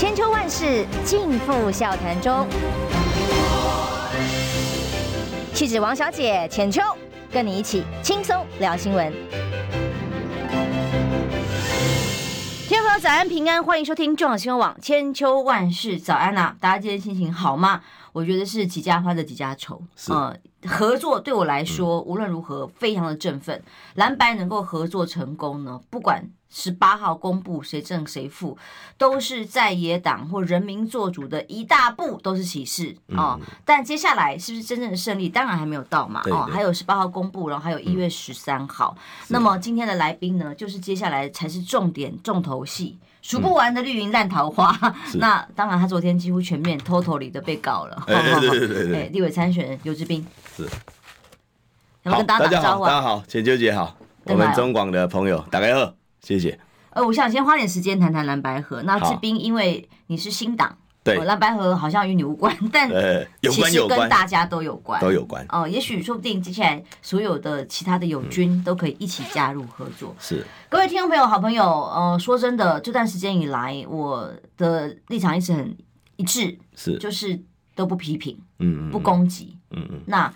千秋万世尽付笑谈中。气质王小姐浅秋，跟你一起轻松聊新闻。听众朋友早安平安，欢迎收听中广新闻网千秋万世早安呐、啊！大家今天心情好吗？我觉得是几家欢乐几家愁，呃，合作对我来说、嗯、无论如何非常的振奋。蓝白能够合作成功呢，不管十八号公布谁胜谁负，都是在野党或人民做主的一大步，都是喜事啊。但接下来是不是真正的胜利，当然还没有到嘛。哦，还有十八号公布，然后还有一月十三号、嗯。那么今天的来宾呢，就是接下来才是重点重头戏。数不完的绿营烂桃花，嗯、那当然他昨天几乎全面 totally 的被告了。哎、欸，对对对对，立委参选人游智彬是，要跟大家打招呼。大家好，浅秋姐好，我们中广的朋友大家好，谢谢。呃，我想先花点时间谈谈蓝白河。那志斌，因为你是新党。对，蓝白河好像与你无关，但其实跟大家都有关，都有关。哦、呃，也许说不定接下来所有的其他的友军都可以一起加入合作。是，各位听众朋友、好朋友，呃，说真的，这段时间以来，我的立场一直很一致，是，就是都不批评，嗯，不攻击，嗯嗯。那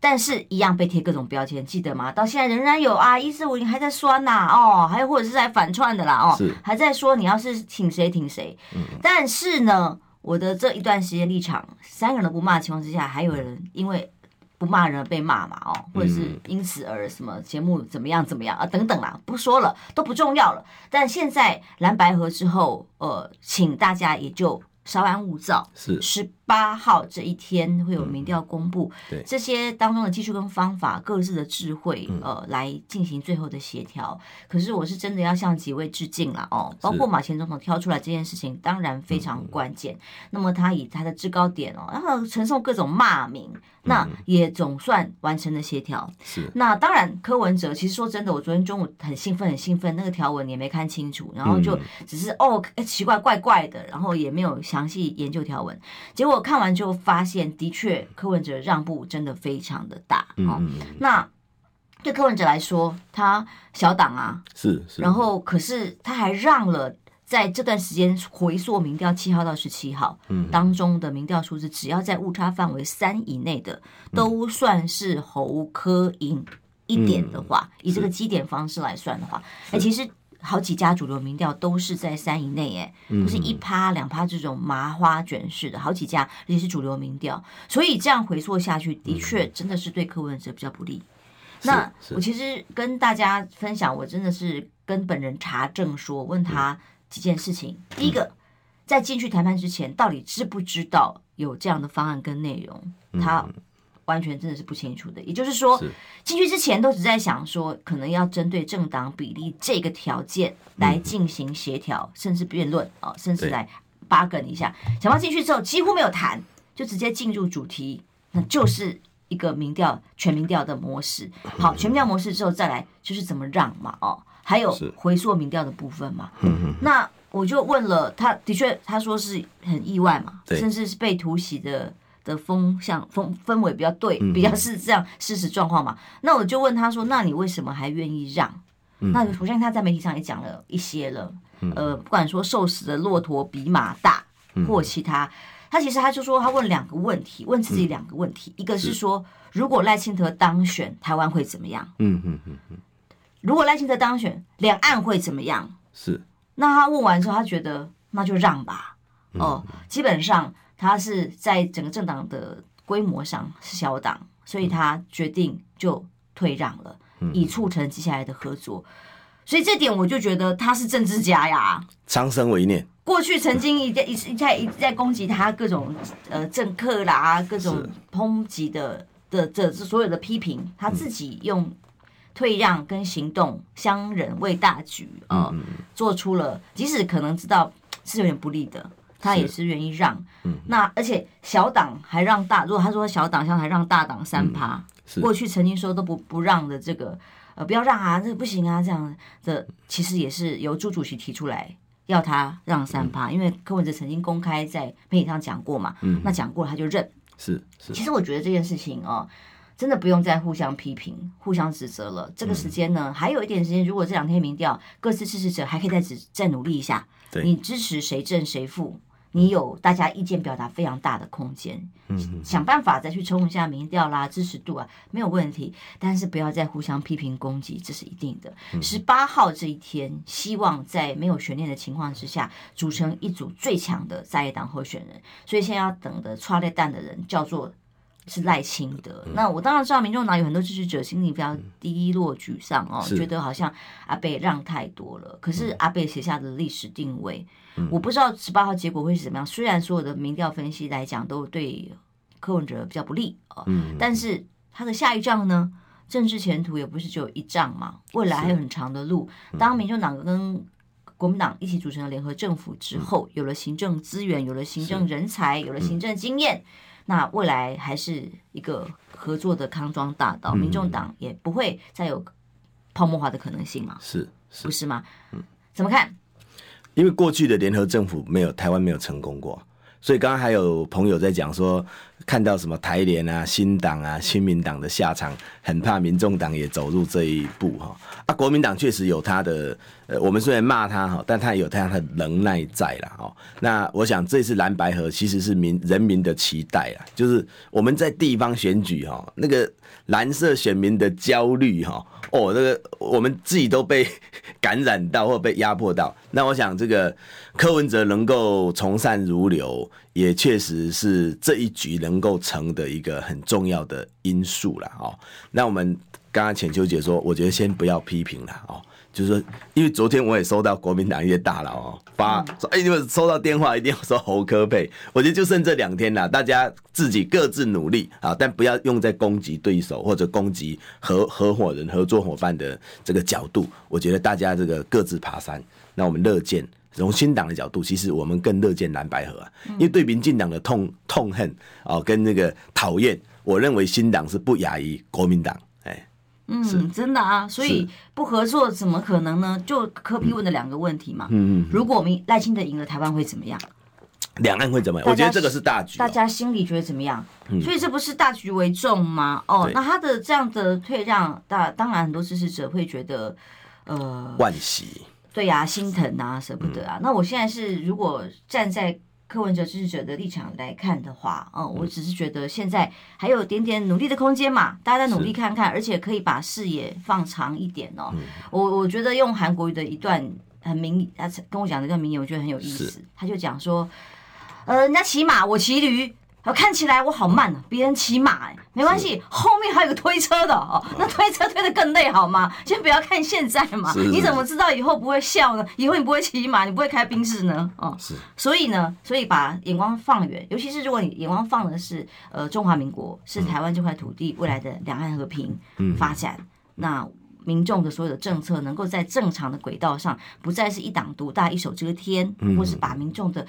但是一样被贴各种标签，记得吗？到现在仍然有啊，一四五零还在酸呐、啊，哦，还有或者是在反串的啦，哦，还在说你要是挺谁挺谁，嗯，但是呢。我的这一段时间立场，三个人都不骂的情况之下，还有人因为不骂人被骂嘛，哦，或者是因此而什么节目怎么样怎么样啊等等啦，不说了，都不重要了。但现在蓝白合之后，呃，请大家也就。稍安勿躁，是十八号这一天会有民调公布，嗯，对这些当中的技术跟方法，各自的智慧，嗯，呃，来进行最后的协调。可是我是真的要向几位致敬了哦，包括马前总统挑出来这件事情，当然非常关键，嗯。那么他以他的制高点哦，然后承受各种骂名。那也总算完成了协调。是。那当然，柯文哲其实说真的，我昨天中午很兴奋，很兴奋，那个条文你也没看清楚，然后就只是、嗯、哦，哎，奇怪，怪怪的，然后也没有详细研究条文。结果看完之后发现，的确柯文哲让步真的非常的大。嗯、哦。那对柯文哲来说，他小党啊，是是。然后可是他还让了。在这段时间回溯民调七号到十七号当中的民调数字，只要在误差范围三以内的，都算是侯科赢一点的话，以这个基点方式来算的话，哎，其实好几家主流民调都是在三以内，哎，都是一趴两趴这种麻花卷式的，好几家而且是主流民调，所以这样回溯下去，的确真的是对柯文哲比较不利。那我其实跟大家分享，我真的是跟本人查证说，问他。几件事情，第一个，在进去谈判之前，到底知不知道有这样的方案跟内容？他完全真的是不清楚的。也就是说，进去之前都只在想说，可能要针对政党比例这个条件来进行协调，甚至辩论啊，甚至来 bargain 一下。想到进去之后，几乎没有谈，就直接进入主题，那就是一个民调全民调的模式。好，全民调模式之后再来就是怎么让嘛，哦。还有回溯民调的部分嘛？那我就问了，他的确他说是很意外嘛，甚至是被突袭的的风向风氛围比较对，比较是这样事实状况嘛。那我就问他说：“那你为什么还愿意让？”那我相信他在媒体上也讲了一些了。呃，不管说瘦死的骆驼比马大，或其他，他其实他就说他问两个问题，问自己两个问题，一个是说如果赖清德当选，台湾会怎么样？嗯嗯嗯嗯。如果赖清德当选，两岸会怎么样？是。那他问完之后，他觉得那就让吧。嗯、哦，基本上他是在整个政党的规模上是小党，所以他决定就退让了，嗯、以促成接下来的合作。所以这点我就觉得他是政治家呀。长生为念。过去曾经一一一在一直在攻击他各种呃政客啦，各种抨击的的这所有的批评，他自己用。退让跟行动，相忍为大局啊、呃嗯，做出了即使可能知道是有点不利的，他也是愿意让。嗯、那而且小党还让大，如果他说小党像还让大党三趴、嗯，过去曾经说都不不让的这个呃不要让啊，这不行啊，这样的其实也是由朱主席提出来要他让三趴、嗯，因为柯文哲曾经公开在媒体上讲过嘛，嗯、那讲过了他就认。是是，其实我觉得这件事情啊。呃真的不用再互相批评、互相指责了。这个时间呢，嗯、还有一点时间。如果这两天民调各自支持者还可以再支再努力一下，对，你支持谁正谁负，你有大家意见表达非常大的空间，嗯，想办法再去冲一下民调啦、支持度啊，没有问题。但是不要再互相批评攻击，这是一定的。十八号这一天，希望在没有悬念的情况之下，组成一组最强的在野党候选人。所以现在要等的剉咧等的人叫做。是赖清德，那我当然知道，民众党有很多支持者心里比较低落、沮丧哦，觉得好像阿贝让太多了。可是阿贝写下的历史定位，我不知道十八号结果会是怎么样。虽然所有的民调分析来讲都对柯文哲比较不利哦，但是他的下一仗呢，政治前途也不是只有一仗嘛，未来还有很长的路。当民众党跟国民党一起组成了联合政府之后，有了行政资源，有了行政人才，有了行政经验。那未来还是一个合作的康庄大道，嗯、民众党也不会再有泡沫化的可能性嘛？是，是不是吗？嗯，怎么看？因为过去的联合政府没有台湾没有成功过，所以刚刚还有朋友在讲说，看到什么台联啊、新党啊、新民党的下场，很怕民众党也走入这一步哈。啊，国民党确实有他的。呃，我们虽然骂他哈，但他有他的能耐在了哦。那我想这次蓝白河其实是民人民的期待啊，就是我们在地方选举哈，那个蓝色选民的焦虑哈，哦，那个我们自己都被感染到或被压迫到。那我想这个柯文哲能够从善如流，也确实是这一局能够成的一个很重要的因素了哦。那我们刚刚浅秋姐说，我觉得先不要批评了哦。就是说，因为昨天我也收到国民党一些大佬哦发说，哎，你们收到电话一定要说侯科佩，我觉得就剩这两天了，大家自己各自努力啊，但不要用在攻击对手或者攻击合合伙人、合作伙伴的这个角度。我觉得大家这个各自爬山，那我们乐见从新党的角度，其实我们更乐见蓝白合啊，因为对民进党的痛痛恨啊跟那个讨厌，我认为新党是不亚于国民党。嗯，真的啊，所以不合作怎么可能呢？就柯 P 问的两个问题嘛。嗯嗯。如果我们赖清德赢了，台湾会怎么样？两岸会怎么样？我觉得这个是大局。大家心里觉得怎么样？嗯。所以这不是大局为重吗？哦，那他的这样的退让，大当然很多支持者会觉得，呃，惋惜。对呀，心疼啊，舍不得啊。那我现在是如果站在。柯文哲支持者的立场来看的话，嗯，我只是觉得现在还有点点努力的空间嘛，大家再努力看看，而且可以把视野放长一点哦。我我觉得用韩国语的一段很名，他跟我讲的一段名言，我觉得很有意思。他就讲说，呃，人家骑马，我骑驴。看起来我好慢啊，别人骑马哎，没关系，后面还有个推车的哦，那推车推的更累好吗？先不要看现在嘛，你怎么知道以后不会笑呢？以后你不会骑马，你不会开宾士呢？哦，是，所以呢，所以把眼光放远，尤其是如果你眼光放的是呃中华民国，是台湾这块土地未来的两岸和平发展，嗯、那民众的所有的政策能够在正常的轨道上，不再是一党独大、一手遮天，或是把民众的。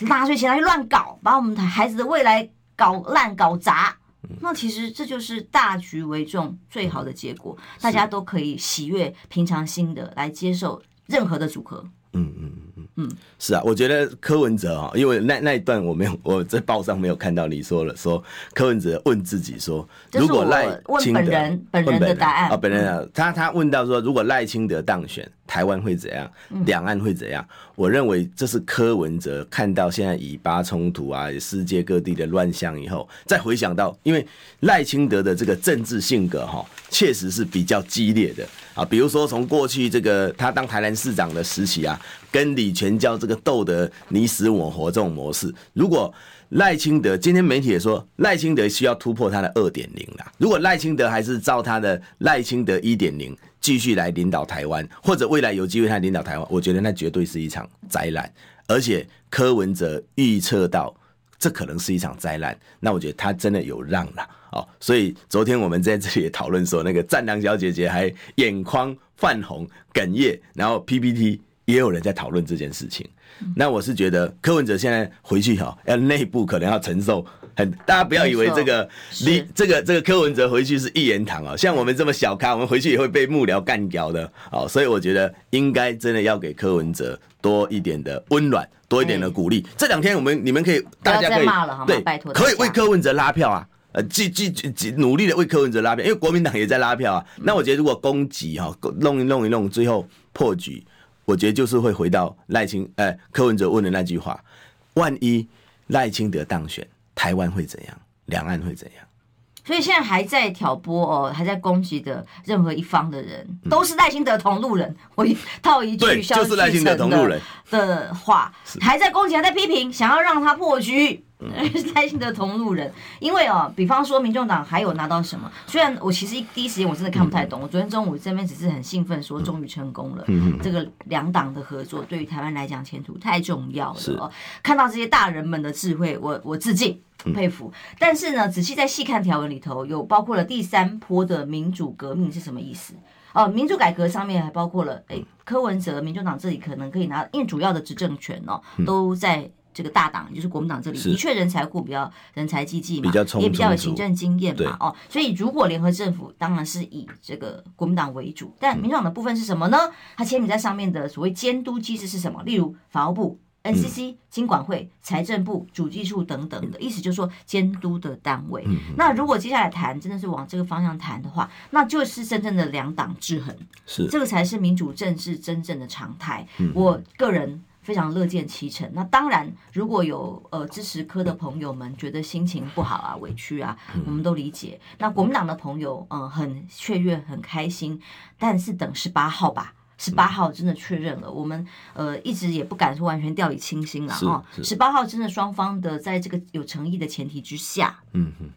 纳税钱来乱搞，把我们的孩子的未来搞烂搞砸，那其实这就是大局为重最好的结果，大家都可以喜悦平常心的来接受任何的组合。嗯嗯嗯嗯。嗯，是啊，我觉得柯文哲啊，因为那那一段我没有，我在报上没有看到你说了，说柯文哲问自己说，如果赖清德，问本人本人的答案。啊，本人啊，他他问到说，如果赖清德当选，台湾会怎样？两岸会怎样？我认为这是柯文哲看到现在以巴冲突啊，世界各地的乱象以后，再回想到，因为赖清德的这个政治性格哈，确实是比较激烈的啊。比如说从过去这个他当台南市长的时期啊，跟李全教这个斗得你死我活这种模式，如果赖清德今天媒体也说赖清德需要突破他的二点零啦，如果赖清德还是照他的赖清德一点零。继续来领导台湾，或者未来有机会他领导台湾，我觉得那绝对是一场灾难。而且柯文哲预测到这可能是一场灾难，那我觉得他真的有让了哦。所以昨天我们在这里也讨论说，那个战狼小姐姐还眼眶泛红哽咽，然后 PPT 也有人在讨论这件事情。那我是觉得柯文哲现在回去哈，要内部可能要承受。很，大家不要以为这个你这个这个柯文哲回去是一言堂啊，像我们这么小咖，我们回去也会被幕僚干掉的哦。所以我觉得应该真的要给柯文哲多一点的温暖，多一点的鼓励。这两天我们你们可以，大家可以对，可以为柯文哲拉票啊，呃，继继继努力的为柯文哲拉票，因为国民党也在拉票啊。那我觉得如果攻击哈，弄一弄一弄，最后破局，我觉得就是会回到赖清，哎，柯文哲问的那句话。万一赖清德当选，台湾会怎样？两岸会怎样？所以现在还在挑拨哦，还在攻击的任何一方的人，都是赖清德同路人。我一套一句就是赖清德同路人的话，还在攻击，还在批评，想要让他破局。赖清德同路人，因为哦，比方说民众党还有拿到什么？虽然我其实第一时间我真的看不太懂，我昨天中午这边只是很兴奋说终于成功了。这个两党的合作对于台湾来讲前途太重要了哦。看到这些大人们的智慧，我我致敬。佩服，但是呢，仔细在细看条文里头，有包括了第三波的民主革命是什么意思？哦，民主改革上面还包括了，哎，柯文哲，民众党这里可能可以拿，因为主要的执政权哦，都在这个大党，就是国民党这里，的确人才库比较人才济济嘛，也比较有行政经验嘛，哦，所以如果联合政府当然是以这个国民党为主，但民主党的部分是什么呢？他签名在上面的所谓监督机制是什么？例如法务部。NCC、金管会、财政部、主计处等等的意思，就是说监督的单位。那如果接下来谈真的是往这个方向谈的话，那就是真正的两党制衡，是这个才是民主政治真正的常态。我个人非常乐见其成。那当然，如果有呃支持科的朋友们觉得心情不好啊、委屈啊，我们都理解。那国民党的朋友，嗯、呃，很雀跃、很开心，但是等十八号吧。十八号真的确认了，我们呃一直也不敢说完全掉以轻心了哈。十八号真的双方的在这个有诚意的前提之下，嗯哼，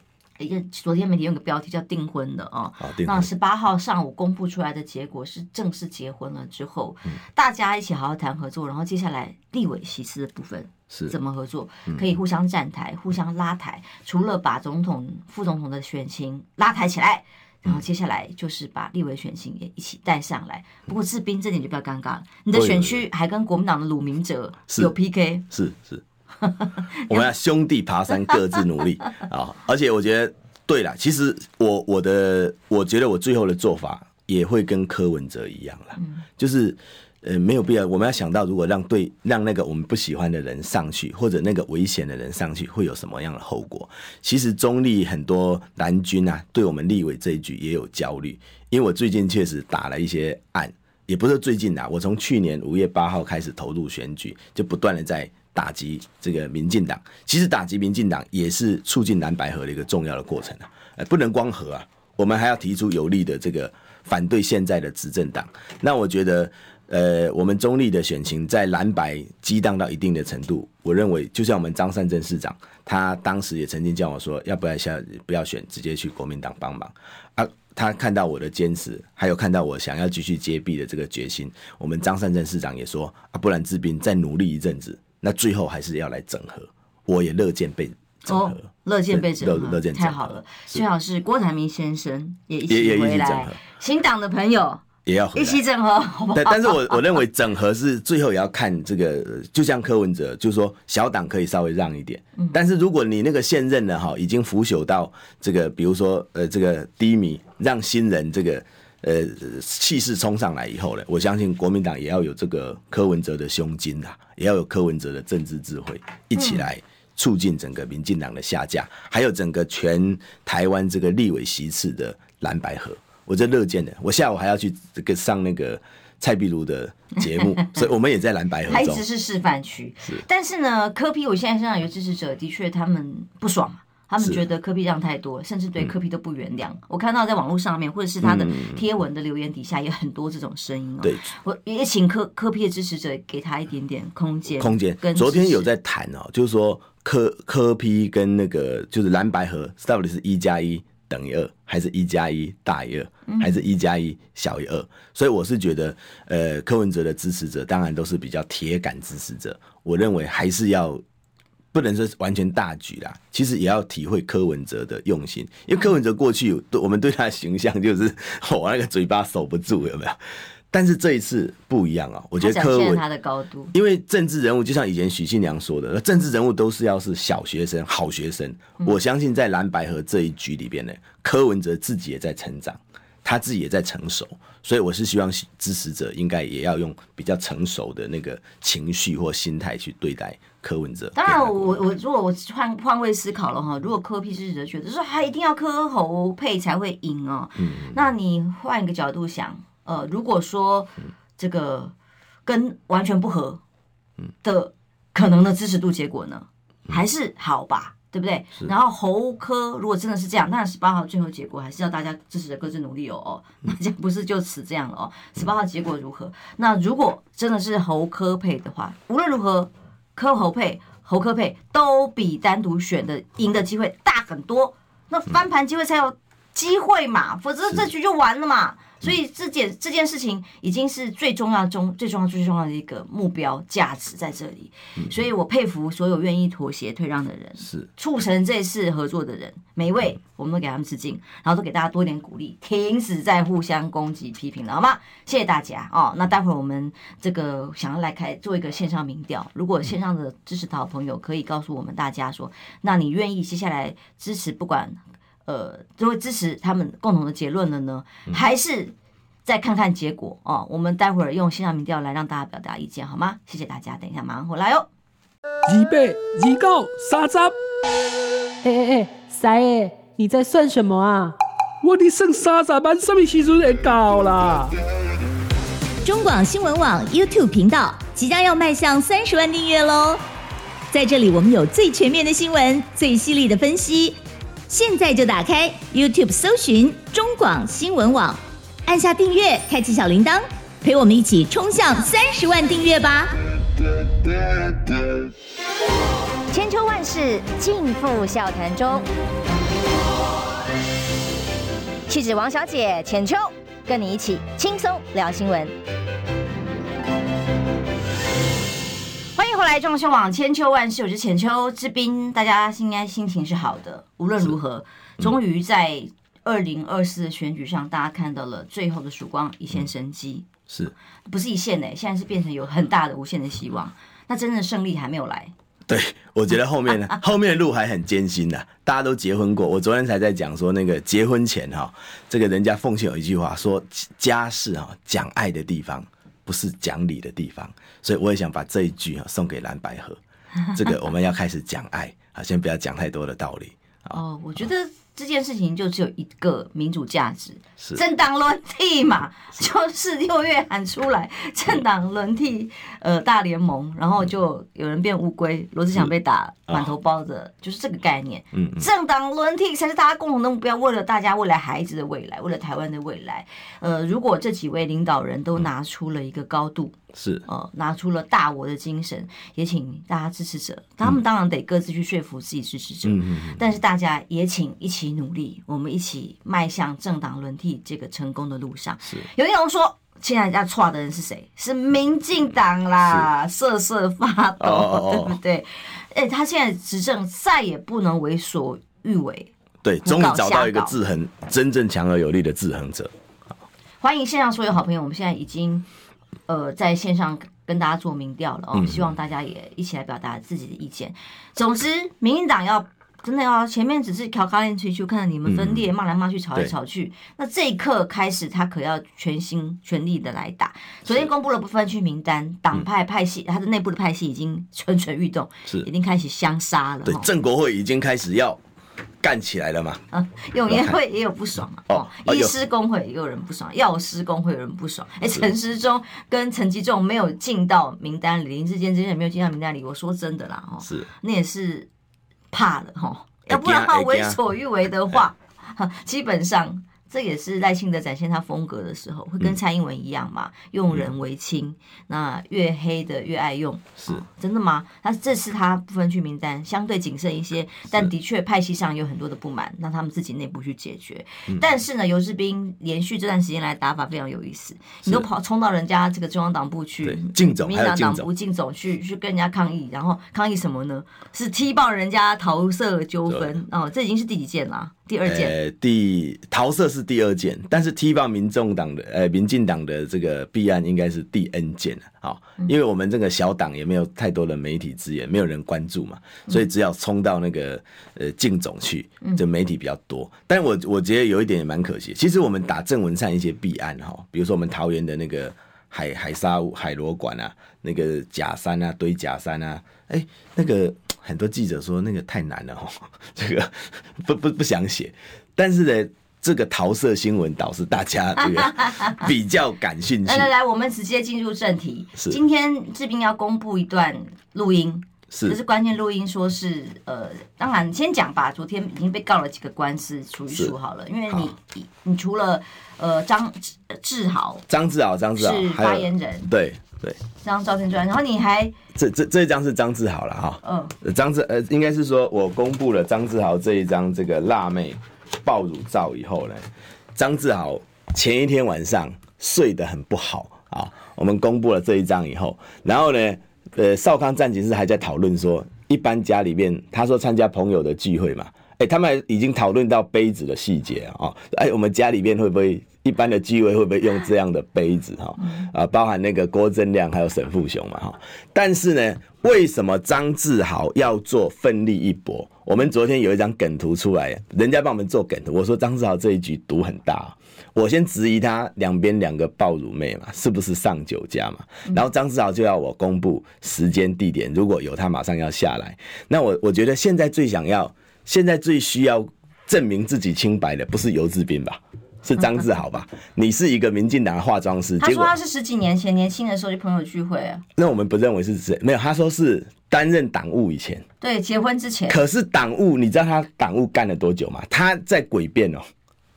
一个昨天媒体用个标题叫订婚的啊。那十八号上午公布出来的结果是正式结婚了之后，大家一起好好谈合作，然后接下来立委席次的部分是怎么合作，可以互相站台、互相拉台，除了把总统、副总统的选情拉抬起来。然后接下来就是把立委选情也一起带上来。不过志斌这点就比较尴尬了，你的选区还跟国民党的鲁明哲有 PK，是是，是 我们要兄弟爬山各自努力 啊！而且我觉得，对了，其实我我的我觉得我最后的做法也会跟柯文哲一样了，就是。呃，没有必要。我们要想到，如果让对让那个我们不喜欢的人上去，或者那个危险的人上去，会有什么样的后果？其实中立很多蓝军啊，对我们立委这一局也有焦虑。因为我最近确实打了一些案，也不是最近啊，我从去年五月八号开始投入选举，就不断的在打击这个民进党。其实打击民进党也是促进蓝白合的一个重要的过程啊，呃，不能光合啊，我们还要提出有力的这个反对现在的执政党。那我觉得。呃，我们中立的选情在蓝白激荡到一定的程度，我认为就像我们张善政市长，他当时也曾经叫我说，要不要下不要选，直接去国民党帮忙啊。他看到我的坚持，还有看到我想要继续接臂的这个决心，我们张善政市长也说啊，不然志斌再努力一阵子，那最后还是要来整合，我也乐见被整合，乐、哦、见被整合，乐见太好了。最好是郭台铭先生也一起回来，新党的朋友。也要一起整合，好但是我我认为整合是最后也要看这个，就像柯文哲，就是说小党可以稍微让一点，但是如果你那个现任的哈已经腐朽到这个，比如说呃这个低迷，让新人这个呃气势冲上来以后呢，我相信国民党也要有这个柯文哲的胸襟啊，也要有柯文哲的政治智慧，一起来促进整个民进党的下架，还有整个全台湾这个立委席次的蓝白合。我这乐见的，我下午还要去这个上那个蔡壁如的节目，所以我们也在蓝白合中。一直是示范区，是。但是呢，柯批我现在身上有支持者，的确他们不爽，他们觉得科比让太多，甚至对科比都不原谅。嗯、我看到在网络上面，或者是他的贴文的留言底下，也很多这种声音哦。对，我也请科科比的支持者给他一点点空间。空间。昨天有在谈哦，就是说科科比跟那个就是蓝白合到底是一加一。等于二，还是一加一大于二，还是一加一小于二？所以我是觉得，呃，柯文哲的支持者当然都是比较铁杆支持者。我认为还是要不能说完全大局啦，其实也要体会柯文哲的用心，因为柯文哲过去我们对他的形象就是 我那个嘴巴守不住，有没有？但是这一次不一样啊！我觉得柯文他的高度，因为政治人物就像以前许信良说的，政治人物都是要是小学生、好学生。我相信在蓝白河这一局里边呢，柯文哲自己也在成长，他自己也在成熟，所以我是希望支持者应该也要用比较成熟的那个情绪或心态去对待柯文哲。当然我，我我如果我换换位思考了哈，如果柯支持者觉得说他一定要柯侯配才会赢哦，嗯，那你换一个角度想。呃，如果说这个跟完全不合的可能的支持度结果呢？还是好吧，对不对？然后侯科如果真的是这样，那十八号最后结果还是要大家支持的各自努力哦哦，大家不是就此这样了哦。十八号结果如何？那如果真的是侯科配的话，无论如何，柯侯配、侯柯配都比单独选的赢的机会大很多。那翻盘机会才有机会嘛，否则这局就完了嘛。所以这件这件事情已经是最重要中最重要最重要的一个目标价值在这里，所以我佩服所有愿意妥协退让的人，是促成这次合作的人，每一位我们都给他们致敬，然后都给大家多一点鼓励，停止在互相攻击批评了，好吗？谢谢大家哦。那待会儿我们这个想要来开做一个线上民调，如果线上的支持的朋友可以告诉我们大家说，那你愿意接下来支持不管。呃，就会支持他们共同的结论了呢，还是再看看结果哦？我们待会儿用线上民调来让大家表达意见，好吗？谢谢大家，等一下马上回来哟。二八二九三十，哎哎哎，三爷，你在算什么啊？我的剩三十万，什么时阵会到啦？中广新闻网 YouTube 频道即将要迈向三十万订阅喽！在这里，我们有最全面的新闻，最犀利的分析。现在就打开 YouTube 搜寻中广新闻网，按下订阅，开启小铃铛，陪我们一起冲向三十万订阅吧！千秋万世尽付笑谈中，气质王小姐浅秋，跟你一起轻松聊新闻。来装修网千秋万世，我是浅秋之滨，大家应该心情是好的。无论如何，终于在二零二四的选举上，大家看到了最后的曙光，一线生机。是不是一线呢？现在是变成有很大的无限的希望。那真正的胜利还没有来。对，我觉得后面呢，后面的路还很艰辛的。大家都结婚过，我昨天才在讲说，那个结婚前哈，这个人家奉劝有一句话说，家是哈讲爱的地方。不是讲理的地方，所以我也想把这一句送给蓝百合。这个我们要开始讲爱啊，先不要讲太多的道理。哦，我觉得。这件事情就只有一个民主价值，是政党轮替嘛，就是六月喊出来政党轮替，呃，大联盟，然后就有人变乌龟，罗志祥被打满头包的，哦，就是这个概念。嗯，政党轮替才是大家共同的目标，为了大家未来孩子的未来，为了台湾的未来。呃，如果这几位领导人都拿出了一个高度。是呃，拿出了大我的精神，也请大家支持者，他们当然得各自去说服自己支持者，但是大家也请一起努力，我们一起迈向政党轮替这个成功的路上。是，有内容说，现在要错的人是谁？是民进党啦，瑟瑟发抖，哦、对不对？哎，他现在执政再也不能为所欲为，对，终于找到一个制衡，真正强而有力的制衡者。欢迎线上所有好朋友，我们现在已经。呃，在线上跟大家做民调了哦，希望大家也一起来表达自己的意见。总之，民进党要真的要前面只是调侃吹去看到你们分裂，骂来骂去，吵来吵去。那这一刻开始，他可要全心全力的来打。昨天公布了不分区名单，党派派系，他的内部的派系已经蠢蠢欲动，是已经开始相杀了。对，郑国会已经开始要。干起来了嘛？啊，永业会也有不爽嘛？哦，医师工会也有人不爽，药师工会有人不爽。哎，陈时中跟陈吉仲没有进到名单里，林志坚之前也没有进到名单里。我说真的啦，哦，是那也是怕了哈，要不然他为所欲为的话，基本上。这也是赖清德展现他风格的时候，会跟蔡英文一样嘛，嗯、用人为亲，嗯、那越黑的越爱用，是、哦、真的吗？他这次他不分区名单相对谨慎一些，但的确派系上有很多的不满，让他们自己内部去解决。嗯、但是呢，游志斌连续这段时间来打法非常有意思，你都跑冲到人家这个中央党部去，进总，民进党党部进总去去跟人家抗议，然后抗议什么呢？是踢爆人家桃色纠纷哦，这已经是第几件了？第二件，呃，第桃色是第二件，但是踢爆民众党的，呃，民进党的这个弊案应该是第 N 件因为我们这个小党也没有太多的媒体资源，没有人关注嘛，所以只要冲到那个呃竞总去，就媒体比较多。但我我觉得有一点也蛮可惜，其实我们打郑文灿一些弊案哈，比如说我们桃园的那个海海沙海螺馆啊，那个假山啊，堆假山啊，哎、欸，那个。很多记者说那个太难了哦，这个不不不想写。但是呢，这个桃色新闻导致大家 这个比较感兴趣。来来来，我们直接进入正题。是，今天志斌要公布一段录音。是，这是关键录音，说是呃，当然先讲吧。昨天已经被告了几个官司，数一数好了。因为你你，你除了呃张志豪，张志豪，张志豪是发言人，对对，这张照片出来，然后你还这这这一张是张志豪了哈，嗯，张志呃，应该是说我公布了张志豪这一张这个辣妹爆乳照以后呢，张志豪前一天晚上睡得很不好啊。我们公布了这一张以后，然后呢？呃，少康战警室还在讨论说，一般家里面，他说参加朋友的聚会嘛，哎、他们已经讨论到杯子的细节啊，哎、我们家里面会不会一般的机位会不会用这样的杯子哈？啊，包含那个郭正亮还有沈富雄嘛哈。但是呢，为什么张志豪要做奋力一搏？我们昨天有一张梗图出来，人家帮我们做梗图，我说张志豪这一局赌很大。我先质疑他两边两个爆乳妹嘛，是不是上酒家嘛？然后张志豪就要我公布时间地点，如果有他马上要下来。那我我觉得现在最想要，现在最需要证明自己清白的，不是游志斌吧？是张志豪吧？你是一个民进党的化妆师，他说他是十几年前年轻的时候就朋友聚会啊。那我们不认为是谁？没有，他说是担任党务以前，对，结婚之前。可是党务，你知道他党务干了多久吗？他在诡辩哦。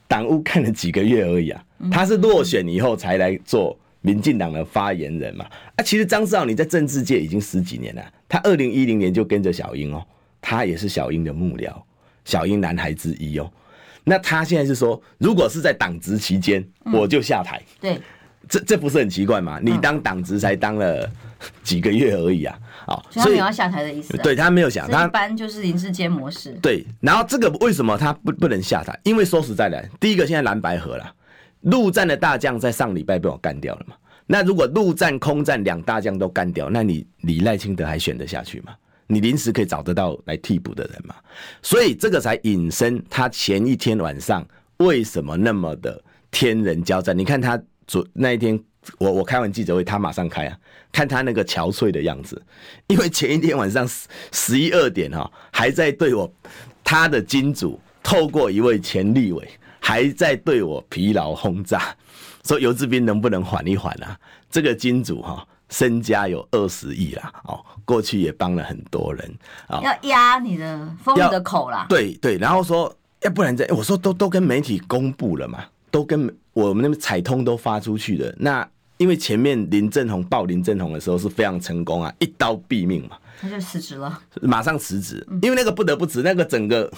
党务干了几个月而已啊，他是落选以后才来做民进党的发言人嘛。啊，其实张志豪你在政治界已经十几年了，他二零一零年就跟着小英哦，他也是小英的幕僚，小英男孩之一哦。那他现在是说，如果是在党职期间，我就下台。对，这这不是很奇怪吗？你当党职才当了 几个月而已啊。哦，所以他没有要下台的意思。对，他没有想，他一般就是林志坚模式。对，然后这个为什么他不不能下台？因为说实在的，第一个现在蓝白河了，陆战的大将在上礼拜被我干掉了嘛。那如果陆战、空战两大将都干掉，那你你赖清德还选得下去吗？你临时可以找得到来替补的人嘛？所以这个才引申他前一天晚上为什么那么的天人交战？你看他昨那一天。我我开完记者会，他马上开啊，看他那个憔悴的样子，因为前一天晚上十十一二点哈，还在对我他的金主透过一位前立委，还在对我疲劳轰炸，说游志斌能不能缓一缓啊？这个金主哈身家有二十亿啦，哦，过去也帮了很多人啊，要压你的封你的口啦，对对，然后说要不然这我说都都跟媒体公布了嘛，都跟。我们那边彩通都发出去的，那因为前面林正宏报林正宏的时候是非常成功啊，一刀毙命嘛，他就辞职了，马上辞职，因为那个不得不辞，那个整个，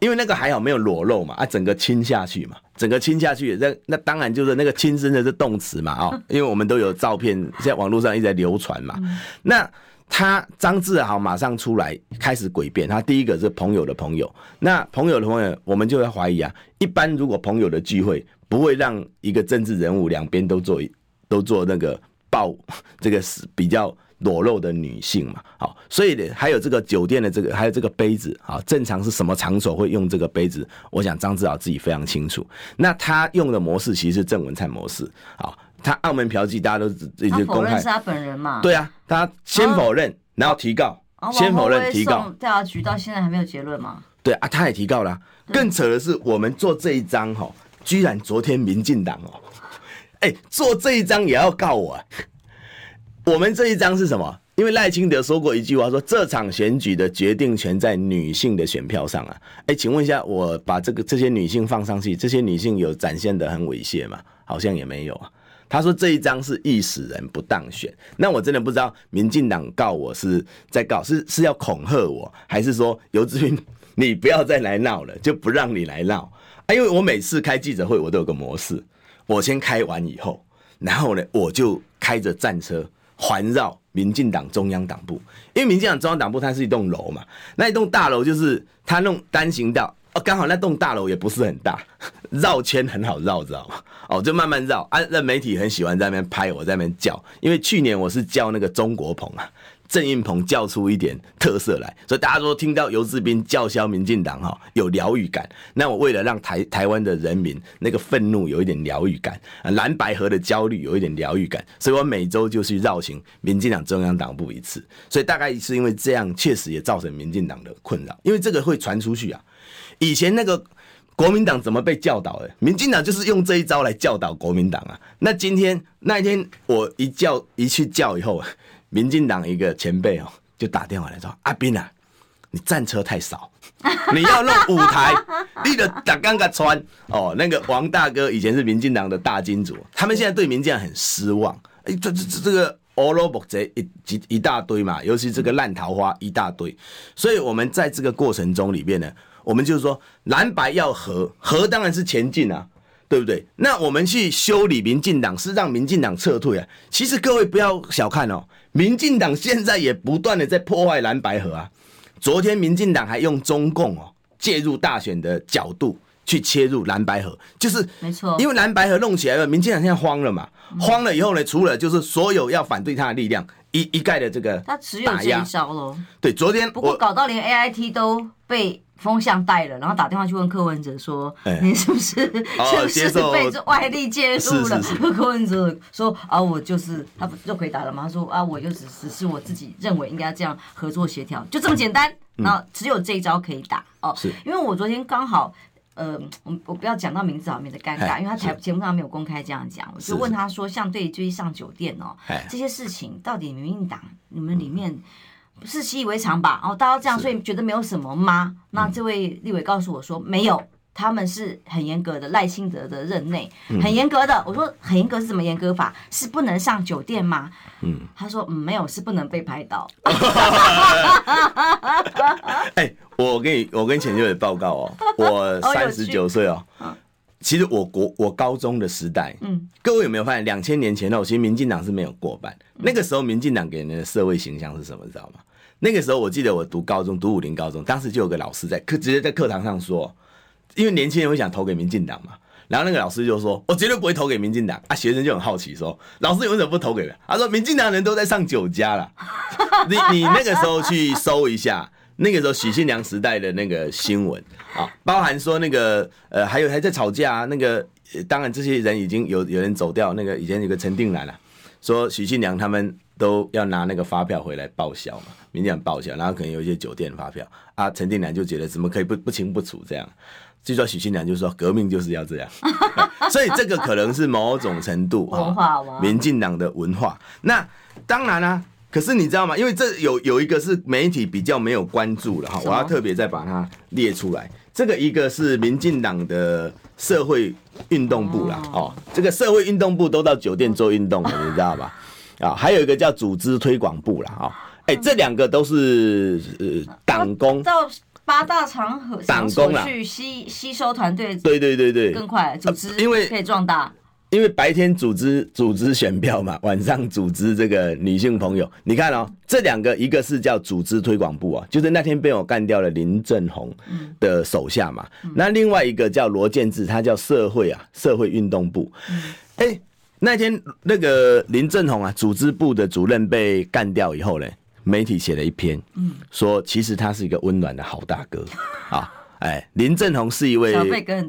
因为那个还好没有裸露嘛，啊，整个亲下去嘛，整个亲下去，那那当然就是那个亲真的是动词嘛，啊，因为我们都有照片，现在网络上一直在流传嘛，那。他张志豪马上出来开始诡辩，他第一个是朋友的朋友，那朋友的朋友，我们就会怀疑啊。一般如果朋友的聚会不会让一个政治人物两边都做都做那个报这个是比较裸露的女性嘛？好，所以还有这个酒店的这个还有这个杯子啊，正常是什么场所会用这个杯子？我想张志豪自己非常清楚。那他用的模式其实是郑文灿模式啊。他澳门嫖妓，大家都已经公开。他是他本人嘛？对啊，他先否认，然后提告，先否认提告。调查局到现在还没有结论吗？对啊，他也提告了。更扯的是，我们做这一张哈，居然昨天民进党哦，哎，做这一张也要告我。我们这一张是什么？因为赖清德说过一句话，说这场选举的决定权在女性的选票上啊。哎，请问一下，我把这个这些女性放上去，这些女性有展现的很猥亵吗？好像也没有啊。他说这一张是意使人不当选，那我真的不知道民进党告我是在告是是要恐吓我，还是说游志斌你不要再来闹了，就不让你来闹啊？因为我每次开记者会我都有个模式，我先开完以后，然后呢我就开着战车环绕民进党中央党部，因为民进党中央党部它是一栋楼嘛，那一栋大楼就是它弄单行道。哦，刚好那栋大楼也不是很大，绕圈很好绕，知道吗？哦，就慢慢绕啊。那媒体很喜欢在那边拍，我在那边叫，因为去年我是叫那个中国鹏啊，郑运鹏叫出一点特色来，所以大家说听到游志斌叫嚣民进党哈，有疗愈感。那我为了让台台湾的人民那个愤怒有一点疗愈感，蓝白合的焦虑有一点疗愈感，所以我每周就去绕行民进党中央党部一次。所以大概是因为这样，确实也造成民进党的困扰，因为这个会传出去啊。以前那个国民党怎么被教导的？民进党就是用这一招来教导国民党啊。那今天那一天我一叫一去叫以后，民进党一个前辈哦就打电话来说：“阿斌啊，你战车太少，你要弄五台，你得打刚刚穿哦。”那个王大哥以前是民进党的大金主，他们现在对民进党很失望。哎，这这这这个。欧罗卜贼一一一大堆嘛，尤其这个烂桃花一大堆，所以我们在这个过程中里面呢，我们就是说蓝白要合，合当然是前进啊，对不对？那我们去修理民进党，是让民进党撤退啊。其实各位不要小看哦，民进党现在也不断的在破坏蓝白河啊。昨天民进党还用中共哦介入大选的角度。去切入蓝白河，就是没错，因为蓝白河弄起来了，民进党现在慌了嘛，慌了以后呢，除了就是所有要反对他的力量一一概的这个他只有这一招喽。对，昨天不过搞到连 A I T 都被风向带了，然后打电话去问柯文哲说：“你是不是 是不是被外力介入了？”柯文哲说：“啊，我就是他不就回答了吗？他说啊，我就只只是我自己认为应该这样合作协调，就这么简单。然后只有这一招可以打哦，是因为我昨天刚好。”呃，我我不要讲到名字好，免得尴尬，因为他台节目上没有公开这样讲。我就问他说，像对追上酒店哦，这些事情到底民进党你们里面不是习以为常吧？哦，大家这样，所以觉得没有什么吗？那这位立委告诉我说，没有。他们是很严格的，赖清德的任内很严格的。我说很严格是什么严格法？是不能上酒店吗？嗯，他说嗯没有，是不能被拍到。我跟你我跟钱秋也报告哦，我三十九岁哦。其实我国我高中的时代，嗯，各位有没有发现，两千年前后，其实民进党是没有过半。那个时候，民进党给人的社会形象是什么？知道吗？那个时候，我记得我读高中，读武林高中，当时就有个老师在课，直接在课堂上说。因为年轻人会想投给民进党嘛，然后那个老师就说：“我绝对不会投给民进党。”啊，学生就很好奇说：“老师，你为什么不投给？”他说：“民进党人都在上酒家了。”你你那个时候去搜一下，那个时候许信良时代的那个新闻啊，包含说那个呃，还有还在吵架啊，那个当然这些人已经有有人走掉，那个以前有个陈定南了，说许信良他们都要拿那个发票回来报销嘛，民进党报销，然后可能有一些酒店发票啊，陈定南就觉得怎么可以不不清不楚这样。据说许信良就说革命就是要这样，所以这个可能是某种程度文化民进党的文化。那当然啦、啊，可是你知道吗？因为这有有一个是媒体比较没有关注了哈，我要特别再把它列出来。这个一个是民进党的社会运动部啦，哦，这个社会运动部都到酒店做运动了，你知道吧？啊，还有一个叫组织推广部啦，哈，哎，这两个都是呃党工。八大场合党工去吸吸收团队，对对对对，更快组织，因为可以壮大。因为白天组织组织选票嘛，晚上组织这个女性朋友。你看哦，这两个一个是叫组织推广部啊，就是那天被我干掉了林正宏的手下嘛。那另外一个叫罗建志，他叫社会啊社会运动部。哎，那天那个林正宏啊，组织部的主任被干掉以后呢，媒体写了一篇，嗯，说其实他是一个温暖的好大哥，啊，哎，林正宏是一位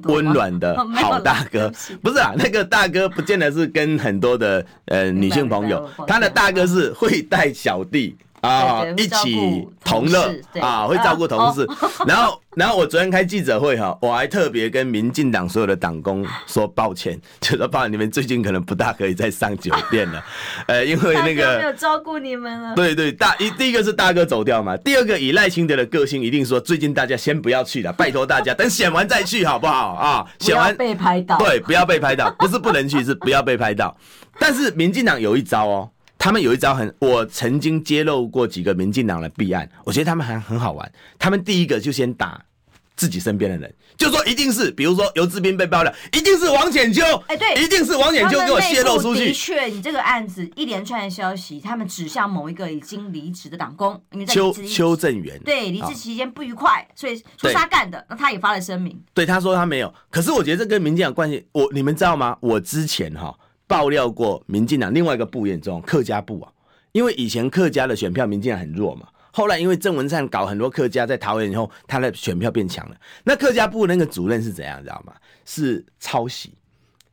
温暖的 好大哥，不是啊，那个大哥不见得是跟很多的呃女性朋友，他的大哥是会带小弟。啊，一起同乐啊，会照顾同事。然后，然后我昨天开记者会哈，我还特别跟民进党所有的党工说抱歉，就说抱歉，你们最近可能不大可以再上酒店了。呃，因为那个没有照顾你们了。对对，大一第一个是大哥走掉嘛，第二个以赖清德的个性，一定说最近大家先不要去了，拜托大家等选完再去好不好啊？选完被拍到，对，不要被拍到，不是不能去，是不要被拍到。但是民进党有一招哦。他们有一招很，我曾经揭露过几个民进党的弊案，我觉得他们还很好玩。他们第一个就先打自己身边的人，就说一定是，比如说游志斌被爆料，一定是王浅秋，哎，对，一定是王浅秋给我泄露出去。的确，你这个案子一连串的消息，他们指向某一个已经离职的党工，因为邱邱正元，对，离职期间不愉快，所以说他干的，那他也发了声明。对，他说他没有，可是我觉得这跟民进党关系，我你们知道吗？我之前哈。爆料过民进党另外一个部严重客家部啊，因为以前客家的选票民进党很弱嘛，后来因为郑文灿搞很多客家在桃园以后，他的选票变强了。那客家部那个主任是怎样，知道吗？是抄袭，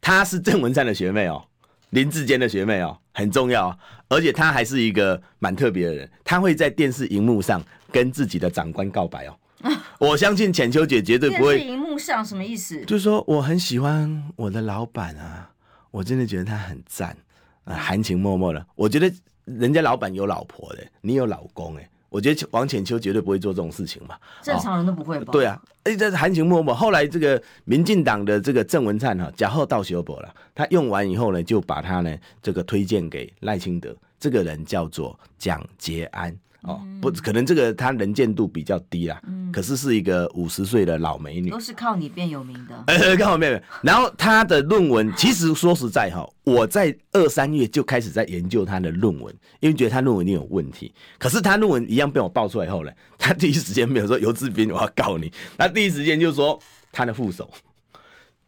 他是郑文灿的学妹哦，林志坚的学妹哦，很重要，而且他还是一个蛮特别的人，他会在电视荧幕上跟自己的长官告白哦。我相信浅秋姐绝对不会。电视荧幕上什么意思？就是说我很喜欢我的老板啊，我真的觉得他很赞啊，含情脉脉的。我觉得人家老板有老婆的，你有老公哎。我觉得王浅秋绝对不会做这种事情嘛，正常人都不会吧？哦、对啊，哎，这是含情脉脉。后来这个民进党的这个郑文灿哈，假后到修博了，他用完以后呢，就把他呢这个推荐给赖清德，这个人叫做蒋捷安。哦，不，可能这个他能见度比较低啦，嗯，可是是一个五十岁的老美女，都是靠你变有名的。呃，靠我变。然后他的论文，其实说实在哈，我在二三月就开始在研究他的论文，因为觉得他论文一定有问题。可是他论文一样被我爆出来后呢，他第一时间没有说游志斌我要告你，他第一时间就说他的副手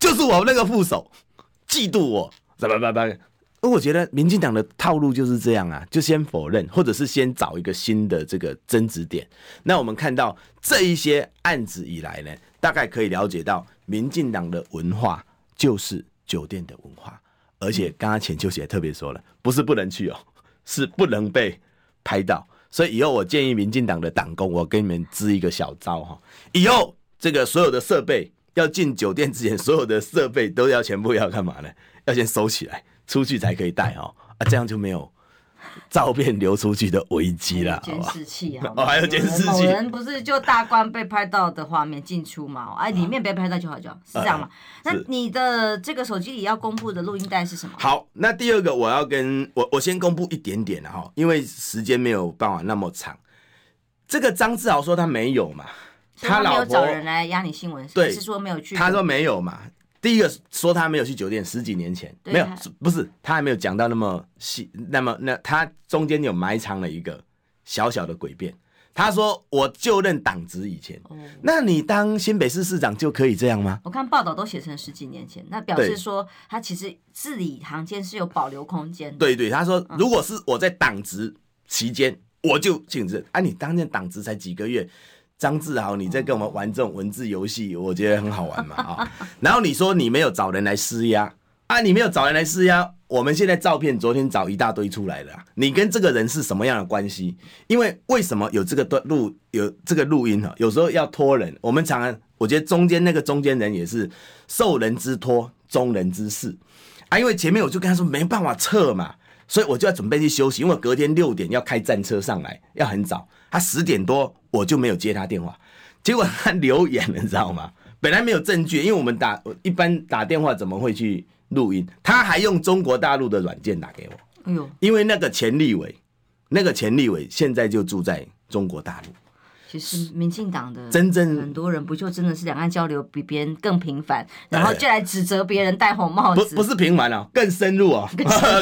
就是我那个副手嫉妒我，怎么办办？而我觉得民进党的套路就是这样啊，就先否认，或者是先找一个新的这个争执点。那我们看到这一些案子以来呢，大概可以了解到，民进党的文化就是酒店的文化。而且刚刚钱秋姐特别说了，不是不能去哦，是不能被拍到。所以以后我建议民进党的党工，我给你们支一个小招哈，以后这个所有的设备要进酒店之前，所有的设备都要全部要干嘛呢？要先收起来。出去才可以带哦，啊，这样就没有照片流出去的危机了。监视器啊，哦，还有监视器。某人不是就大关被拍到的画面进出嘛？哎，里面被拍到就好，就好，是这样嘛？那你的这个手机里要公布的录音带是什么？好，那第二个我要跟我我先公布一点点哈，因为时间没有办法那么长。这个张志豪说他没有嘛，他老婆找人来压你新闻，对，是说没有去，他说没有嘛。第一个说他没有去酒店，十几年前没有，不是他还没有讲到那么细，那么那他中间有埋藏了一个小小的诡辩。他说我就任党职以前，那你当新北市市长就可以这样吗？我看报道都写成十几年前，那表示说他其实字里行间是有保留空间。对对，他说如果是我在党职期间，我就禁止。啊，你当任党职才几个月。张志豪，你在跟我们玩这种文字游戏，我觉得很好玩嘛啊！然后你说你没有找人来施压啊，你没有找人来施压，我们现在照片昨天找一大堆出来了，你跟这个人是什么样的关系？因为为什么有这个段录有这个录音哈？有时候要托人，我们常常我觉得中间那个中间人也是受人之托，忠人之事啊。因为前面我就跟他说没办法撤嘛，所以我就要准备去休息，因为隔天六点要开战车上来，要很早。他十点多。我就没有接他电话，结果他留言了，你知道吗？本来没有证据，因为我们打一般打电话怎么会去录音？他还用中国大陆的软件打给我。哎呦，因为那个钱立伟，那个钱立伟现在就住在中国大陆。其实民进党的真正很多人不就真的是两岸交流比别人更频繁，然后就来指责别人戴红帽子？不不是频繁哦，更深入 哦，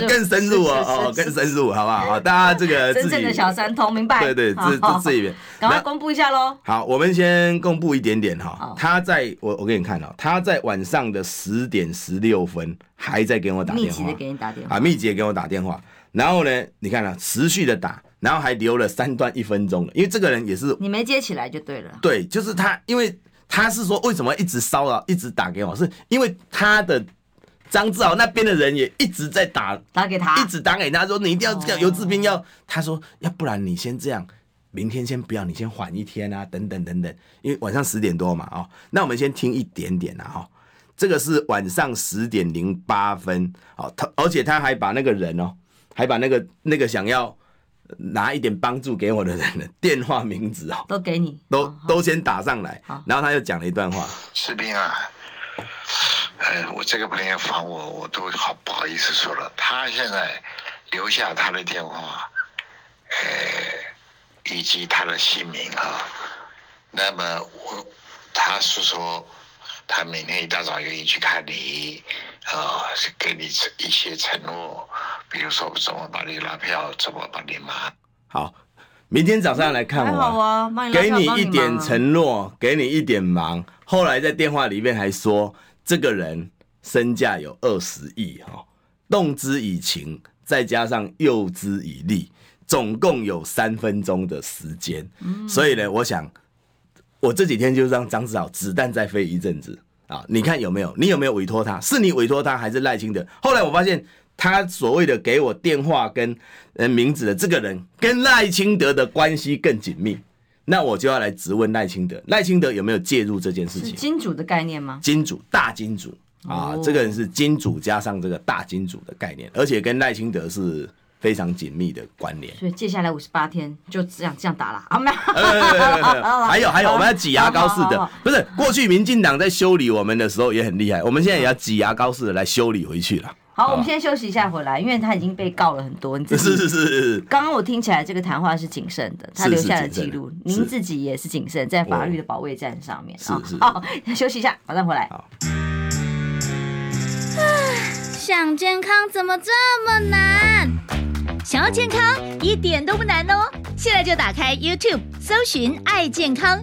更深入哦哦，更深入，好不好？好，大家这个真正的小三通明白？对对，这这这一边，赶快公布一下喽。好，我们先公布一点点哈。他在我我给你看哦，他在晚上的十点十六分还在给我打电话，密集的给你打电话啊，密集的给我打电话。然后呢，你看了持续的打。然后还留了三段一分钟的，因为这个人也是你没接起来就对了。对，就是他，因为他是说为什么一直骚扰，一直打给我，是因为他的张志豪那边的人也一直在打打给他，一直打给他说你一定要这样，游志斌要他说要不然你先这样，明天先不要，你先缓一天啊，等等等等，因为晚上十点多嘛，哦，那我们先听一点点啊，哈，这个是晚上十点零八分，哦，他而且他还把那个人哦，还把那个那个想要。拿一点帮助给我的人的电话名字哦，都给你，都都先打上来，然后他又讲了一段话。士兵啊，呃，我这个朋友访我，我都好不好意思说了。他现在留下他的电话，呃，以及他的姓名啊。那么我他是说，他明天一大早愿意去看你，啊，给你一些承诺。比如说，怎么帮你拉票，怎么帮你忙？好，明天早上来看我。好啊，给你一点承诺，给你一点忙。后来在电话里面还说，这个人身价有二十亿哈，动之以情，再加上诱之以利，总共有三分钟的时间。嗯。所以呢，我想我这几天就让张志豪子弹再飞一阵子啊！你看有没有？你有没有委托他？是你委托他，还是赖清德？后来我发现。他所谓的给我电话跟呃名字的这个人，跟赖清德的关系更紧密。那我就要来质问赖清德，赖清德有没有介入这件事情？金主的概念吗？金主，大金主啊，这个人是金主加上这个大金主的概念，而且跟赖清德是非常紧密的关联。所以接下来五十八天就这样这样打了啊？没有，还有还有，我们要挤牙膏似的，不是过去民进党在修理我们的时候也很厉害，我们现在也要挤牙膏似的来修理回去了。好，我们先休息一下，回来，因为他已经被告了很多。你自己 是是是是。刚刚我听起来这个谈话是谨慎的，他留下了记录。您自己也是谨慎，在法律的保卫战上面啊。好，休息一下，马上回来。想健康怎么这么难？想要健康一点都不难哦！现在就打开 YouTube，搜寻“爱健康”，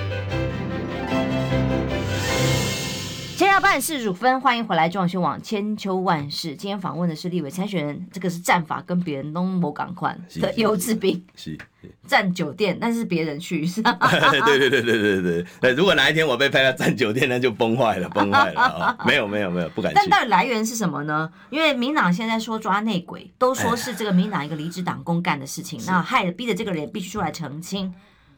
千秋万世汝芬，欢迎回来！中广新网千秋万世，今天访问的是立委参选人，这个是战法跟别人都某港款的游智彬，是占酒店，但是别人去 是吧？对对对对对对对，如果哪一天我被拍到占酒店，那就崩坏了，崩坏了、哦！没有没有没有，不敢去。但到底来源是什么呢？因为民党现在说抓内鬼，都说是这个民党一个离职党工干的事情，哎、那害得逼着这个人必须出来澄清。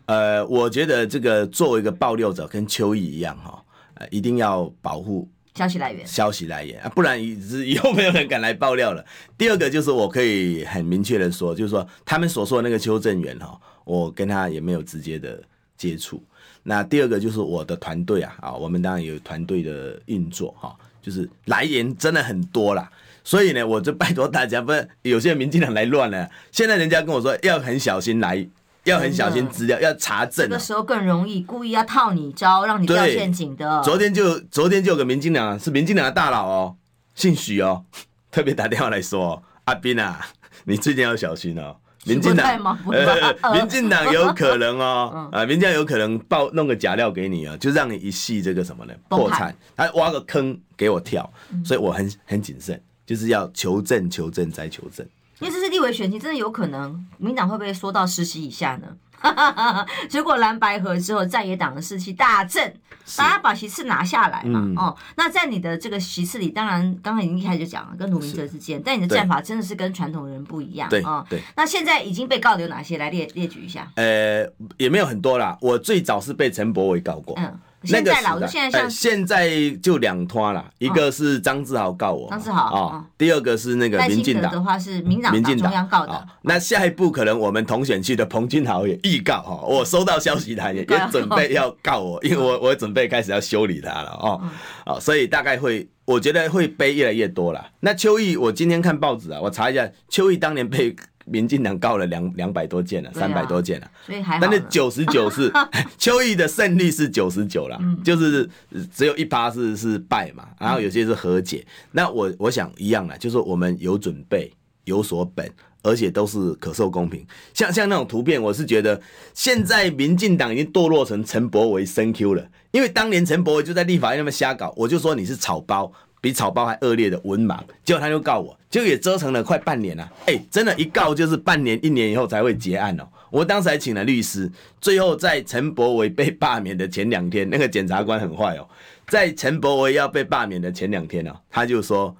呃，我觉得这个作为一个爆料者，跟邱毅一样哈。呃，一定要保护消息来源，消息来源啊，不然以以后没有人敢来爆料了。第二个就是我可以很明确的说，就是说他们所说的那个邱正元哈，我跟他也没有直接的接触。那第二个就是我的团队啊，啊，我们当然有团队的运作哈，就是来源真的很多啦。所以呢，我就拜托大家，不是有些民进党来乱了，现在人家跟我说要很小心来。要很小心资料，要查证。这个时候更容易故意要套你招，让你掉陷阱的。昨天就昨天就有个民进党是民进党的大佬哦，姓许哦，特别打电话来说，阿斌啊，你最近要小心哦。民进党，呃，民进党有可能哦，啊，民进党有可能报弄个假料给你啊，就让你一系这个什么呢？破产，他挖个坑给我跳，所以我很很谨慎，就是要求证、求证再求证。因为这是立委选情，真的有可能民党会不会缩到十席以下呢？结果蓝白合之后，在野党的士气大振，大家把席次拿下来嘛。嗯、哦，那在你的这个席次里，当然刚才已经一开始就讲了，跟卢明哲之间，但你的战法真的是跟传统人不一样。对啊，对。那现在已经被告的有哪些？来列列举一下。呃，也没有很多啦。我最早是被陈柏伟告过。嗯。现在老是现在像现在就两拖了，一个是张志豪告我，张志豪啊，第二个是那个民进党。的话是民党中央告的。那下一步可能我们同选区的彭俊豪也预告哈，我收到消息，他也也准备要告我，因为我 我准备开始要修理他了哦，啊，所以大概会我觉得会背越来越多了。那邱毅，我今天看报纸啊，我查一下，邱毅当年被。民进党告了两两百多件了，三百多件了，所以还好。但是九十九是 邱毅的胜率是九十九了，就是只有一趴是是败嘛，然后有些是和解。那我我想一样啦，就是我们有准备，有所本，而且都是可受公平。像像那种图片，我是觉得现在民进党已经堕落成陈柏惟升 Q 了，因为当年陈柏惟就在立法院那边瞎搞，我就说你是草包。比草包还恶劣的文盲，结果他就告我，就也折腾了快半年了。哎，真的，一告就是半年、一年以后才会结案哦。我当时还请了律师，最后在陈柏惟被罢免的前两天，那个检察官很坏哦，在陈柏惟要被罢免的前两天哦，他就说，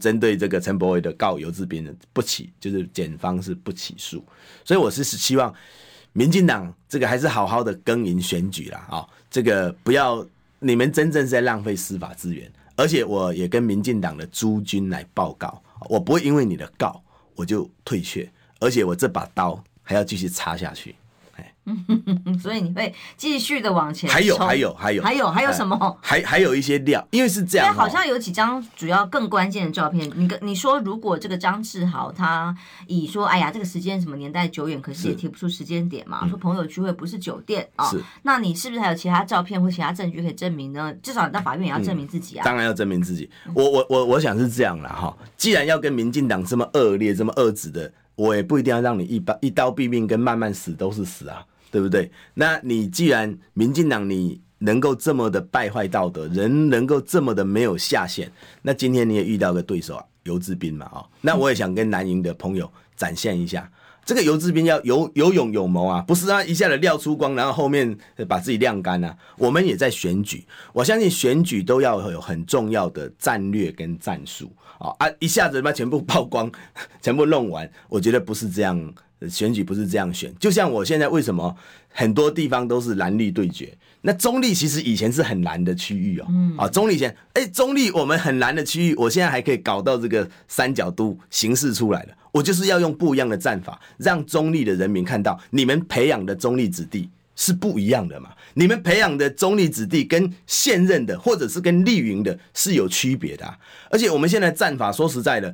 针对这个陈柏惟的告游智彬的不起，就是检方是不起诉。所以我是希望民进党这个还是好好的耕耘选举啦。啊，这个不要你们真正是在浪费司法资源。而且我也跟民进党的朱军来报告，我不会因为你的告我就退却，而且我这把刀还要继续插下去。所以你会继续的往前。还有还有还有还有还有什么？还还有一些料，因为是这样。好像有几张主要更关键的照片。你跟你说，如果这个张志豪他以说，哎呀，这个时间什么年代久远，可是也提不出时间点嘛。说朋友聚会不是酒店啊，那你是不是还有其他照片或其他证据可以证明呢？至少你到法院也要证明自己啊。当然要证明自己。我我我我想是这样了哈。既然要跟民进党这么恶劣、这么恶质的，我也不一定要让你一刀一刀毙命，跟慢慢死都是死啊。对不对？那你既然民进党你能够这么的败坏道德，人能够这么的没有下限，那今天你也遇到个对手啊，游志斌嘛，哦，那我也想跟南营的朋友展现一下。这个游志斌要有有勇有谋啊，不是他一下子撂出光，然后后面把自己晾干啊。我们也在选举，我相信选举都要有很重要的战略跟战术啊啊！一下子把全部曝光，全部弄完，我觉得不是这样，选举不是这样选。就像我现在为什么很多地方都是蓝绿对决，那中立其实以前是很蓝的区域哦，啊中立以前哎中立我们很蓝的区域，我现在还可以搞到这个三角都形式出来了。我就是要用不一样的战法，让中立的人民看到，你们培养的中立子弟是不一样的嘛？你们培养的中立子弟跟现任的，或者是跟绿营的，是有区别的啊。而且我们现在战法，说实在的，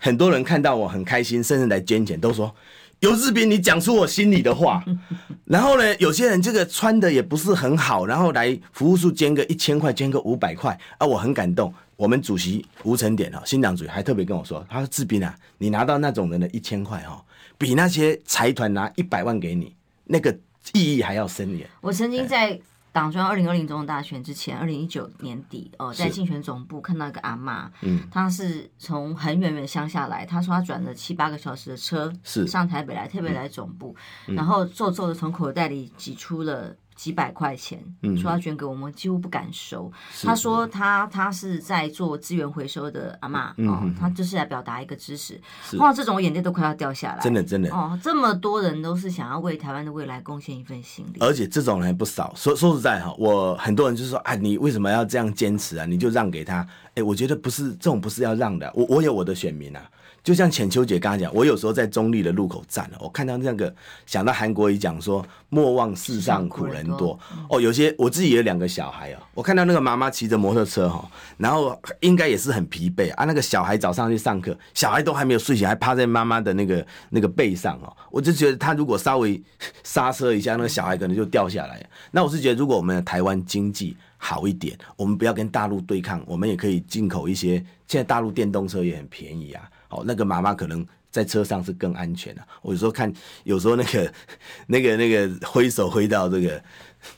很多人看到我很开心，甚至来捐钱，都说游志斌，你讲出我心里的话。然后呢，有些人这个穿的也不是很好，然后来服务处捐个一千块，捐个五百块啊，我很感动。我们主席吴成典哈，新党主席还特别跟我说，他说：“志斌啊，你拿到那种人的一千块哈，比那些财团拿一百万给你那个意义还要深远。”我曾经在党中央二零二零总统大选之前，二零一九年底哦，在竞选总部看到一个阿妈，嗯，她是从很远远乡下来，她说她转了七八个小时的车，是。上台北来，特别来总部，嗯、然后皱皱的从口袋里挤出了。几百块钱，嗯说要捐给我们，几乎不敢收。他说他他是在做资源回收的阿嬷哦，他就是来表达一个支持。哇，这种我眼泪都快要掉下来。真的真的哦，这么多人都是想要为台湾的未来贡献一份心力，而且这种人不少。说说实在哈，我很多人就是说，啊，你为什么要这样坚持啊？你就让给他。哎，我觉得不是这种，不是要让的。我我有我的选民啊。就像浅秋姐刚刚讲，我有时候在中立的路口站了，我看到那个想到韩国瑜讲说“莫忘世上苦人多”，哦，有些我自己也有两个小孩哦，我看到那个妈妈骑着摩托车哈，然后应该也是很疲惫啊。那个小孩早上去上课，小孩都还没有睡醒，还趴在妈妈的那个那个背上哦，我就觉得他如果稍微刹车一下，那个小孩可能就掉下来。那我是觉得，如果我们的台湾经济好一点，我们不要跟大陆对抗，我们也可以进口一些。现在大陆电动车也很便宜啊。哦，那个妈妈可能在车上是更安全的，啊。我有时候看，有时候那个、那个、那个挥手挥到这个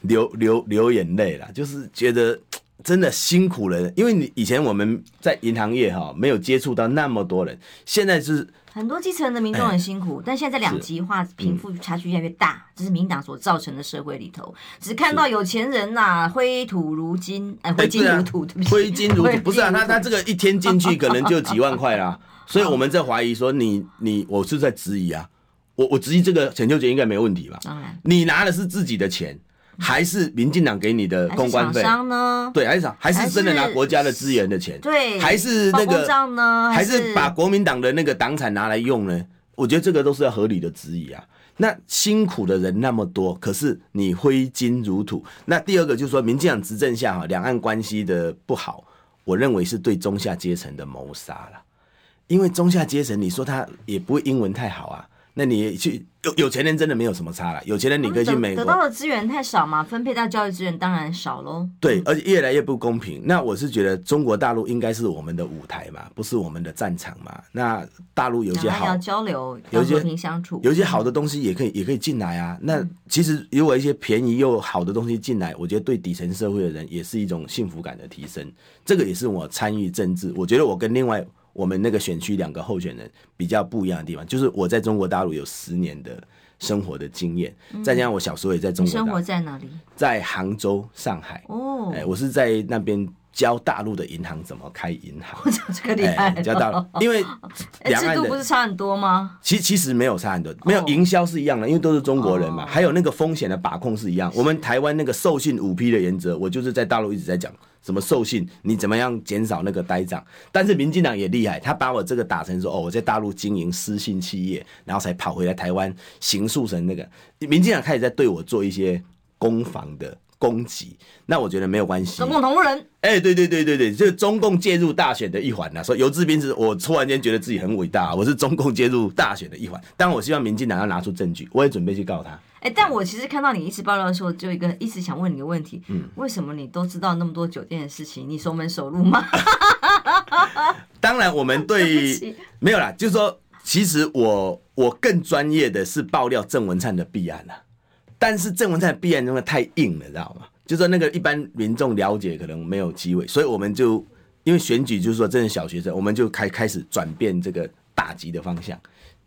流流流眼泪了，就是觉得真的辛苦了。因为你以前我们在银行业哈，没有接触到那么多人，现在是很多基层的民众很辛苦，欸、但现在两极化，贫富差距越来越大，这是民进党所造成的社会里头，只看到有钱人呐、啊，挥土如金，哎，挥金如土，挥金如土，不是啊，他他这个一天进去可能就几万块啦。所以我们在怀疑说你你我是在质疑啊，我我质疑这个陈秋杰应该没问题吧？当然，你拿的是自己的钱，还是民进党给你的公关费呢？对，还是啥？还是真的拿国家的资源的钱？对，还是那个还是把国民党的那个党产拿来用呢？我觉得这个都是要合理的质疑啊。那辛苦的人那么多，可是你挥金如土。那第二个就是说，民进党执政下哈，两岸关系的不好，我认为是对中下阶层的谋杀了。因为中下阶层，你说他也不会英文太好啊，那你去有有钱人真的没有什么差了。有钱人你可以去美国，得到的资源太少嘛，分配到教育资源当然少喽。对，而且越来越不公平。那我是觉得中国大陆应该是我们的舞台嘛，不是我们的战场嘛。那大陆有些好要交流，要和平相处，有些好的东西也可以也可以进来啊。那其实如果一些便宜又好的东西进来，我觉得对底层社会的人也是一种幸福感的提升。这个也是我参与政治，我觉得我跟另外。我们那个选区两个候选人比较不一样的地方，就是我在中国大陆有十年的生活的经验，再加上我小时候也在中国。生活在哪里？在杭州、上海。哦，哎，我是在那边教大陆的银行怎么开银行。我讲这个厉害，教大陆，因为 两岸制度不是差很多吗？其其实没有差很多，没有营销是一样的，因为都是中国人嘛。还有那个风险的把控是一样。我们台湾那个授信五 P 的原则，我就是在大陆一直在讲。什么授信？你怎么样减少那个呆账？但是民进党也厉害，他把我这个打成说哦，我在大陆经营私信企业，然后才跑回来台湾刑诉成那个。民进党开始在对我做一些攻防的攻击，那我觉得没有关系。中共同路人，哎、欸，对对对对对，就是中共介入大选的一环呐。所以游志斌是我突然间觉得自己很伟大，我是中共介入大选的一环。但我希望民进党要拿出证据，我也准备去告他。哎，但我其实看到你一直爆料的时候，就一个一直想问你个问题：嗯，为什么你都知道那么多酒店的事情？你熟门熟路吗？当然，我们对起没有啦，就是说，其实我我更专业的是爆料郑文灿的弊案了。但是郑文灿必然真的太硬了，知道吗？就说那个一般民众了解可能没有机会，所以我们就因为选举就是说真的小学生，我们就开开始转变这个打击的方向，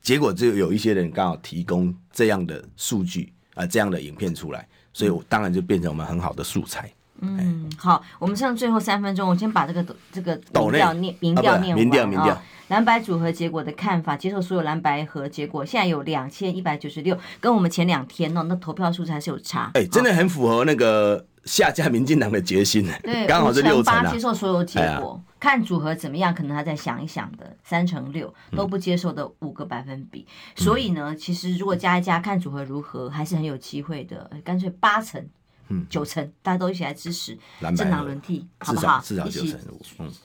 结果就有一些人刚好提供这样的数据啊，这样的影片出来，所以我当然就变成我们很好的素材。嗯，好，我们剩最后三分钟，我先把这个这个民调念民调念完啊。民调蓝白组合结果的看法，接受所有蓝白合结果，现在有两千一百九十六，跟我们前两天哦，那投票数字还是有差。哎、欸，真的很符合那个下架民进党的决心呢。对，刚好是六成八接受所有结果，看组合怎么样，可能还在想一想的三成六都不接受的五个百分比。嗯、所以呢，其实如果加一加，看组合如何，还是很有机会的。干脆八成。九成，大家都一起来支持政党轮替，好不好？一起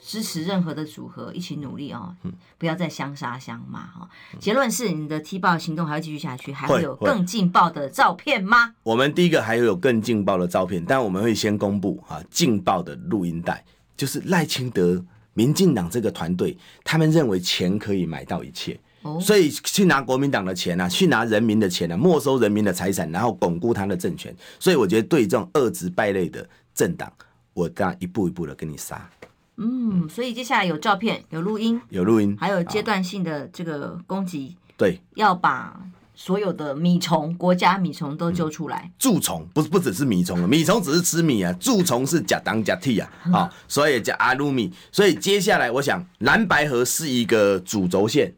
支持任何的组合，一起努力哦，不要再相杀相骂哈。结论是，你的踢爆行动还要继续下去，还会有更劲爆的照片吗？我们第一个还有更劲爆的照片，但我们会先公布啊劲爆的录音带，就是赖清德、民进党这个团队，他们认为钱可以买到一切。所以去拿国民党的钱啊，去拿人民的钱啊，没收人民的财产，然后巩固他的政权。所以我觉得对这种恶质败类的政党，我当然一步一步的跟你杀。嗯，所以接下来有照片、有录音、有录音，还有阶段性的这个攻击。对，要把所有的米虫、国家米虫都揪出来。蛀虫不是不只是米虫，米虫只是吃米啊，蛀虫是假当假替啊，啊，所以叫阿鲁米。所以接下来我想蓝白河是一个主轴线。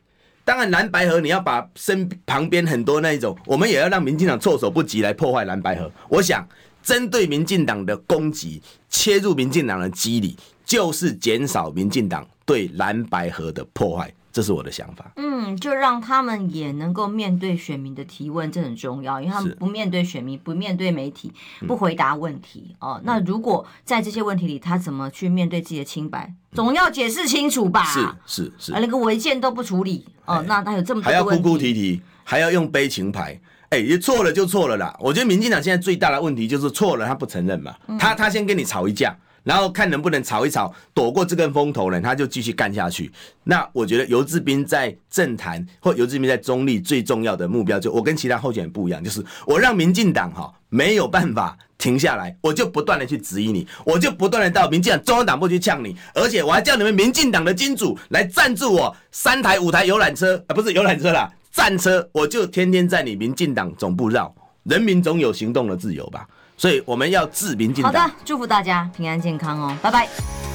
当然，蓝白合你要把身旁边很多那一种，我们也要让民进党措手不及来破坏蓝白合。我想，针对民进党的攻击，切入民进党的机理，就是减少民进党对蓝白合的破坏。这是我的想法。嗯，就让他们也能够面对选民的提问，这很重要，因为他们不面对选民，不面对媒体，不回答问题、嗯、哦。那如果在这些问题里，他怎么去面对自己的清白？总要解释清楚吧。是是是，连个违建都不处理哦，那他有这么多还要哭哭啼啼，还要用悲情牌。哎，也错了就错了啦。我觉得民进党现在最大的问题就是错了，他不承认嘛。他他先跟你吵一架。然后看能不能吵一吵，躲过这根风头呢？他就继续干下去。那我觉得游志斌在政坛或游志斌在中立最重要的目标，就我跟其他候选人不一样，就是我让民进党哈没有办法停下来，我就不断的去质疑你，我就不断的到民进党中央党部去呛你，而且我还叫你们民进党的金主来赞助我三台五台游览车啊，不是游览车啦，战车，我就天天在你民进党总部绕。人民总有行动的自由吧。所以我们要治民进党。好的，祝福大家平安健康哦，拜拜。